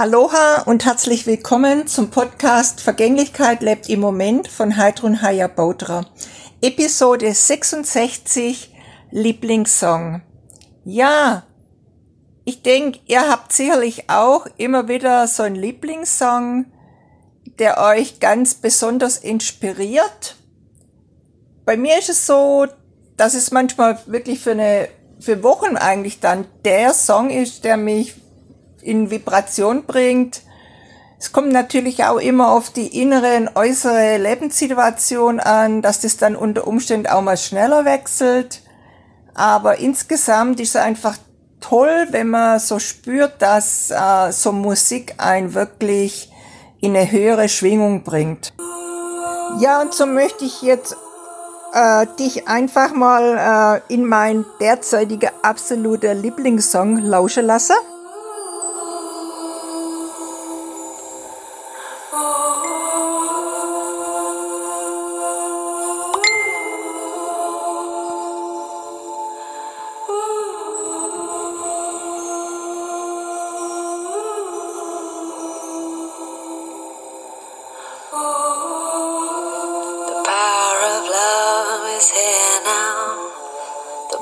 Aloha und herzlich willkommen zum Podcast Vergänglichkeit lebt im Moment von Heidrun Haya Baudra. Episode 66 Lieblingssong. Ja, ich denke, ihr habt sicherlich auch immer wieder so einen Lieblingssong, der euch ganz besonders inspiriert. Bei mir ist es so, dass es manchmal wirklich für eine, für Wochen eigentlich dann der Song ist, der mich in Vibration bringt. Es kommt natürlich auch immer auf die innere und äußere Lebenssituation an, dass das dann unter Umständen auch mal schneller wechselt. Aber insgesamt ist es einfach toll, wenn man so spürt, dass äh, so Musik einen wirklich in eine höhere Schwingung bringt. Ja, und so möchte ich jetzt äh, dich einfach mal äh, in mein derzeitiger absoluter Lieblingssong lauschen lassen.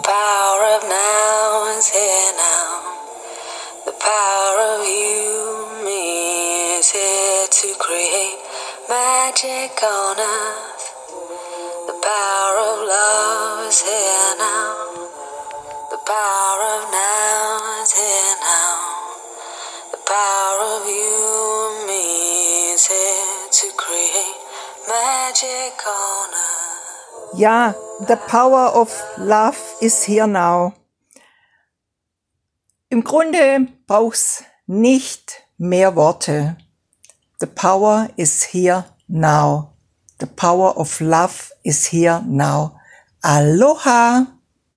Magic on earth. The power of you me, is here to create magic on earth. The power of love is here now. The power of now is here now. The power of you me is here to create magic on earth. Ja, the power of love is here now. Im Grunde brauchst nicht mehr Worte. The power is here now. The power of love is here now. Aloha!